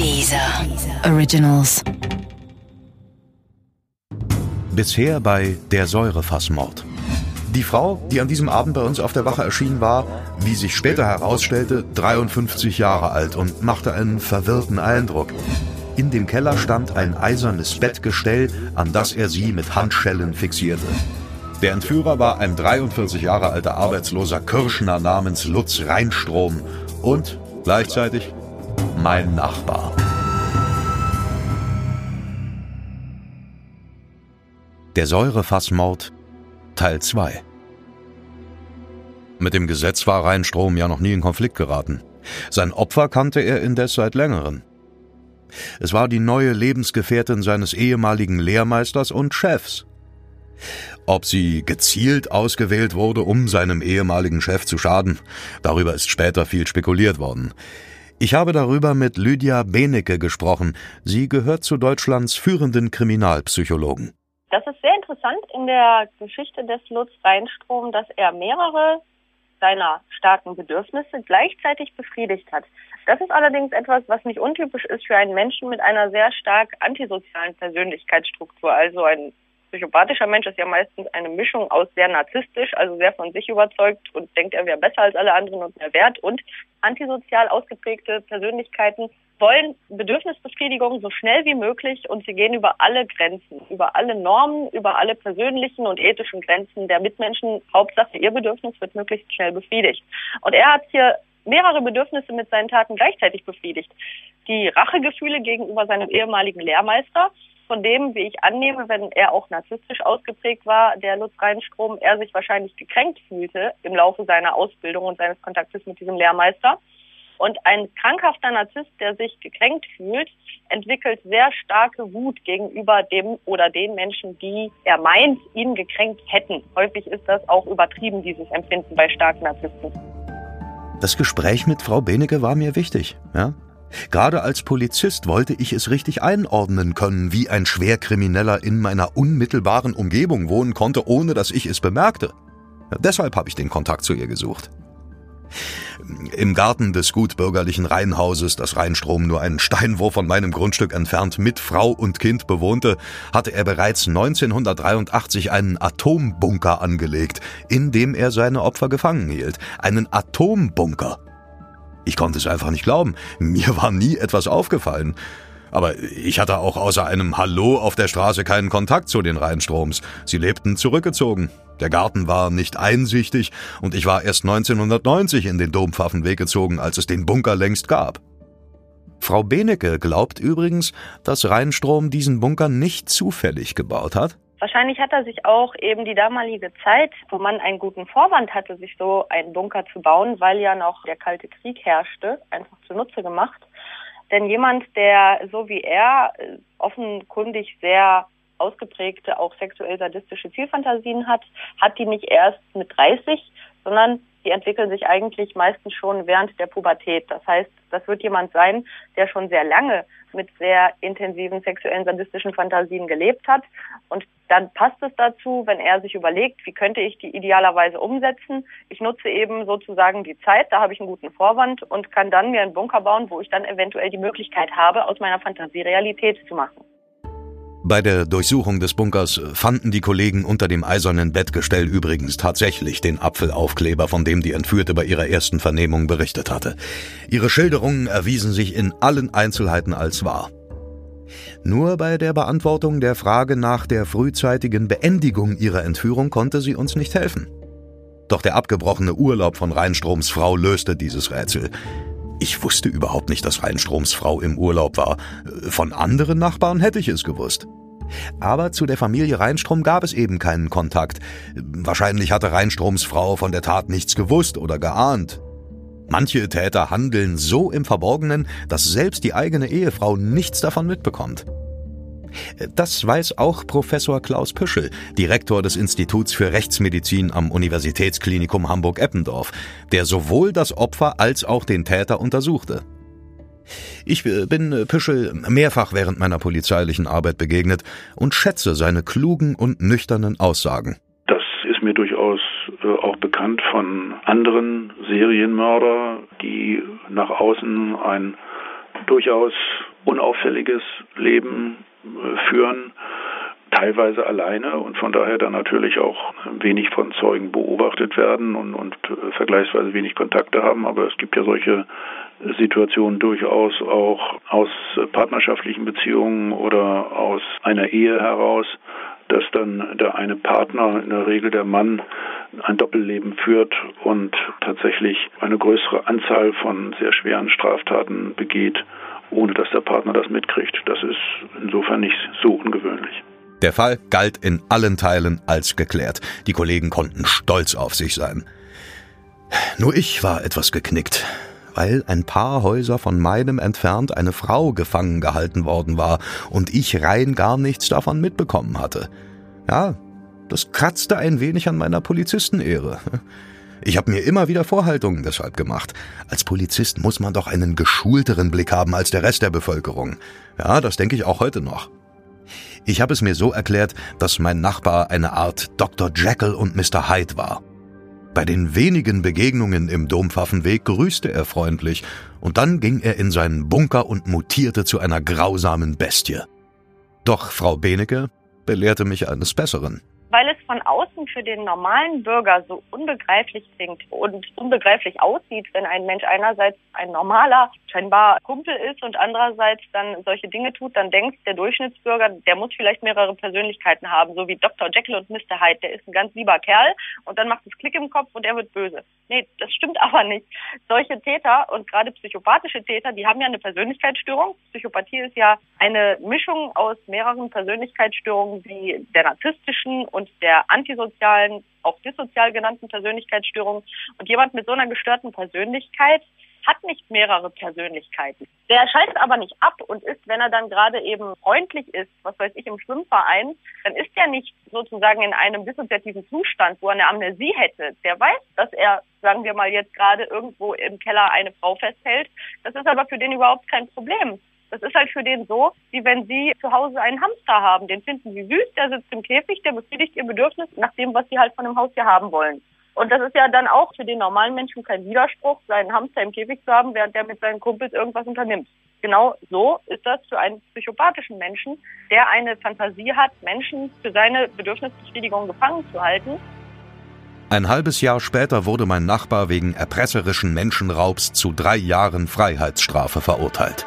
Dieser Originals. Bisher bei der Säurefassmord. Die Frau, die an diesem Abend bei uns auf der Wache erschien, war, wie sich später herausstellte, 53 Jahre alt und machte einen verwirrten Eindruck. In dem Keller stand ein eisernes Bettgestell, an das er sie mit Handschellen fixierte. Der Entführer war ein 43 Jahre alter arbeitsloser Kirschner namens Lutz Reinstrom und gleichzeitig mein Nachbar. Der Säurefassmord Teil 2 Mit dem Gesetz war Rheinstrom ja noch nie in Konflikt geraten. Sein Opfer kannte er indes seit längerem. Es war die neue Lebensgefährtin seines ehemaligen Lehrmeisters und Chefs. Ob sie gezielt ausgewählt wurde, um seinem ehemaligen Chef zu schaden, darüber ist später viel spekuliert worden. Ich habe darüber mit Lydia Benecke gesprochen. Sie gehört zu Deutschlands führenden Kriminalpsychologen. Das ist sehr interessant in der Geschichte des Lutz Reinstrom, dass er mehrere seiner starken Bedürfnisse gleichzeitig befriedigt hat. Das ist allerdings etwas, was nicht untypisch ist für einen Menschen mit einer sehr stark antisozialen Persönlichkeitsstruktur. Also ein psychopathischer Mensch ist ja meistens eine Mischung aus sehr narzisstisch, also sehr von sich überzeugt und denkt, er wäre besser als alle anderen und mehr wert und antisozial ausgeprägte Persönlichkeiten wollen Bedürfnisbefriedigung so schnell wie möglich und sie gehen über alle Grenzen, über alle Normen, über alle persönlichen und ethischen Grenzen der Mitmenschen. Hauptsache, ihr Bedürfnis wird möglichst schnell befriedigt. Und er hat hier mehrere Bedürfnisse mit seinen Taten gleichzeitig befriedigt. Die Rachegefühle gegenüber seinem ehemaligen Lehrmeister, von dem, wie ich annehme, wenn er auch narzisstisch ausgeprägt war, der Lutz Reinstrom, er sich wahrscheinlich gekränkt fühlte im Laufe seiner Ausbildung und seines Kontaktes mit diesem Lehrmeister. Und ein krankhafter Narzisst, der sich gekränkt fühlt, entwickelt sehr starke Wut gegenüber dem oder den Menschen, die er meint, ihn gekränkt hätten. Häufig ist das auch übertrieben, dieses Empfinden bei starken Narzissten. Das Gespräch mit Frau Benecke war mir wichtig, ja? Gerade als Polizist wollte ich es richtig einordnen können, wie ein Schwerkrimineller in meiner unmittelbaren Umgebung wohnen konnte, ohne dass ich es bemerkte. Deshalb habe ich den Kontakt zu ihr gesucht. Im Garten des gutbürgerlichen Reihenhauses, das Rheinstrom nur einen Steinwurf von meinem Grundstück entfernt mit Frau und Kind bewohnte, hatte er bereits 1983 einen Atombunker angelegt, in dem er seine Opfer gefangen hielt. Einen Atombunker. Ich konnte es einfach nicht glauben. Mir war nie etwas aufgefallen. Aber ich hatte auch außer einem Hallo auf der Straße keinen Kontakt zu den Rheinstroms. Sie lebten zurückgezogen. Der Garten war nicht einsichtig und ich war erst 1990 in den Dompfaffenweg gezogen, als es den Bunker längst gab. Frau Benecke glaubt übrigens, dass Rheinstrom diesen Bunker nicht zufällig gebaut hat. Wahrscheinlich hat er sich auch eben die damalige Zeit, wo man einen guten Vorwand hatte, sich so einen Bunker zu bauen, weil ja noch der Kalte Krieg herrschte, einfach zunutze gemacht. Denn jemand, der so wie er äh, offenkundig sehr ausgeprägte, auch sexuell sadistische Zielfantasien hat, hat die nicht erst mit 30, sondern die entwickeln sich eigentlich meistens schon während der Pubertät. Das heißt, das wird jemand sein, der schon sehr lange mit sehr intensiven sexuellen sadistischen Fantasien gelebt hat. Und dann passt es dazu, wenn er sich überlegt, wie könnte ich die idealerweise umsetzen. Ich nutze eben sozusagen die Zeit, da habe ich einen guten Vorwand und kann dann mir einen Bunker bauen, wo ich dann eventuell die Möglichkeit habe, aus meiner Fantasie Realität zu machen. Bei der Durchsuchung des Bunkers fanden die Kollegen unter dem eisernen Bettgestell übrigens tatsächlich den Apfelaufkleber, von dem die Entführte bei ihrer ersten Vernehmung berichtet hatte. Ihre Schilderungen erwiesen sich in allen Einzelheiten als wahr. Nur bei der Beantwortung der Frage nach der frühzeitigen Beendigung ihrer Entführung konnte sie uns nicht helfen. Doch der abgebrochene Urlaub von Rheinstroms Frau löste dieses Rätsel. Ich wusste überhaupt nicht, dass Rheinstroms Frau im Urlaub war. Von anderen Nachbarn hätte ich es gewusst. Aber zu der Familie Rheinstrom gab es eben keinen Kontakt. Wahrscheinlich hatte Rheinstroms Frau von der Tat nichts gewusst oder geahnt. Manche Täter handeln so im Verborgenen, dass selbst die eigene Ehefrau nichts davon mitbekommt. Das weiß auch Professor Klaus Püschel, Direktor des Instituts für Rechtsmedizin am Universitätsklinikum Hamburg-Eppendorf, der sowohl das Opfer als auch den Täter untersuchte. Ich bin Püschel mehrfach während meiner polizeilichen Arbeit begegnet und schätze seine klugen und nüchternen Aussagen. Das ist mir durchaus äh, auch bekannt von anderen Serienmörder, die nach außen ein durchaus unauffälliges Leben äh, führen, teilweise alleine und von daher dann natürlich auch wenig von Zeugen beobachtet werden und, und äh, vergleichsweise wenig Kontakte haben. Aber es gibt ja solche Situationen durchaus auch aus partnerschaftlichen Beziehungen oder aus einer Ehe heraus, dass dann der eine Partner, in der Regel der Mann, ein Doppelleben führt und tatsächlich eine größere Anzahl von sehr schweren Straftaten begeht, ohne dass der Partner das mitkriegt. Das ist insofern nicht so ungewöhnlich. Der Fall galt in allen Teilen als geklärt. Die Kollegen konnten stolz auf sich sein. Nur ich war etwas geknickt, weil ein paar Häuser von meinem entfernt eine Frau gefangen gehalten worden war und ich rein gar nichts davon mitbekommen hatte. Ja, das kratzte ein wenig an meiner Polizistenehre. Ich habe mir immer wieder Vorhaltungen deshalb gemacht. Als Polizist muss man doch einen geschulteren Blick haben als der Rest der Bevölkerung. Ja, das denke ich auch heute noch. Ich habe es mir so erklärt, dass mein Nachbar eine Art Dr. Jekyll und Mr. Hyde war. Bei den wenigen Begegnungen im Dompfaffenweg grüßte er freundlich, und dann ging er in seinen Bunker und mutierte zu einer grausamen Bestie. Doch Frau Benecke belehrte mich eines Besseren weil es von außen für den normalen Bürger so unbegreiflich klingt und unbegreiflich aussieht, wenn ein Mensch einerseits ein normaler, scheinbar Kumpel ist und andererseits dann solche Dinge tut, dann denkt der Durchschnittsbürger, der muss vielleicht mehrere Persönlichkeiten haben, so wie Dr. Jekyll und Mr. Hyde, der ist ein ganz lieber Kerl und dann macht es Klick im Kopf und er wird böse. Nee, das stimmt aber nicht. Solche Täter und gerade psychopathische Täter, die haben ja eine Persönlichkeitsstörung. Psychopathie ist ja eine Mischung aus mehreren Persönlichkeitsstörungen wie der narzisstischen und antisozialen, auch dissozial genannten Persönlichkeitsstörung. Und jemand mit so einer gestörten Persönlichkeit hat nicht mehrere Persönlichkeiten. Der schaltet aber nicht ab und ist, wenn er dann gerade eben freundlich ist, was weiß ich, im Schwimmverein, dann ist er nicht sozusagen in einem dissoziativen Zustand, wo er eine Amnesie hätte. Der weiß, dass er, sagen wir mal, jetzt gerade irgendwo im Keller eine Frau festhält. Das ist aber für den überhaupt kein Problem. Das ist halt für den so, wie wenn sie zu Hause einen Hamster haben. Den finden sie süß, der sitzt im Käfig, der befriedigt ihr Bedürfnis nach dem, was sie halt von dem Haustier haben wollen. Und das ist ja dann auch für den normalen Menschen kein Widerspruch, seinen Hamster im Käfig zu haben, während der mit seinen Kumpels irgendwas unternimmt. Genau so ist das für einen psychopathischen Menschen, der eine Fantasie hat, Menschen für seine Bedürfnisbefriedigung gefangen zu halten. Ein halbes Jahr später wurde mein Nachbar wegen erpresserischen Menschenraubs zu drei Jahren Freiheitsstrafe verurteilt.